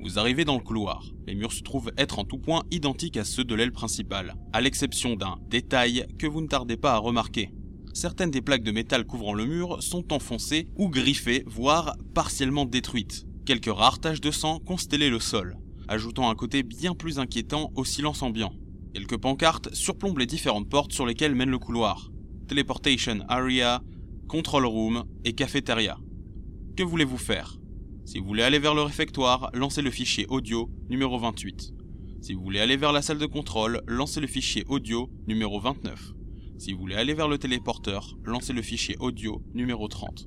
Vous arrivez dans le couloir. Les murs se trouvent être en tout point identiques à ceux de l'aile principale, à l'exception d'un détail que vous ne tardez pas à remarquer. Certaines des plaques de métal couvrant le mur sont enfoncées ou griffées, voire partiellement détruites. Quelques rares taches de sang constellaient le sol, ajoutant un côté bien plus inquiétant au silence ambiant. Quelques pancartes surplombent les différentes portes sur lesquelles mène le couloir. Teleportation Area, Control Room et Cafeteria. Que voulez-vous faire? Si vous voulez aller vers le réfectoire, lancez le fichier audio numéro 28. Si vous voulez aller vers la salle de contrôle, lancez le fichier audio numéro 29. Si vous voulez aller vers le téléporteur, lancez le fichier audio numéro 30.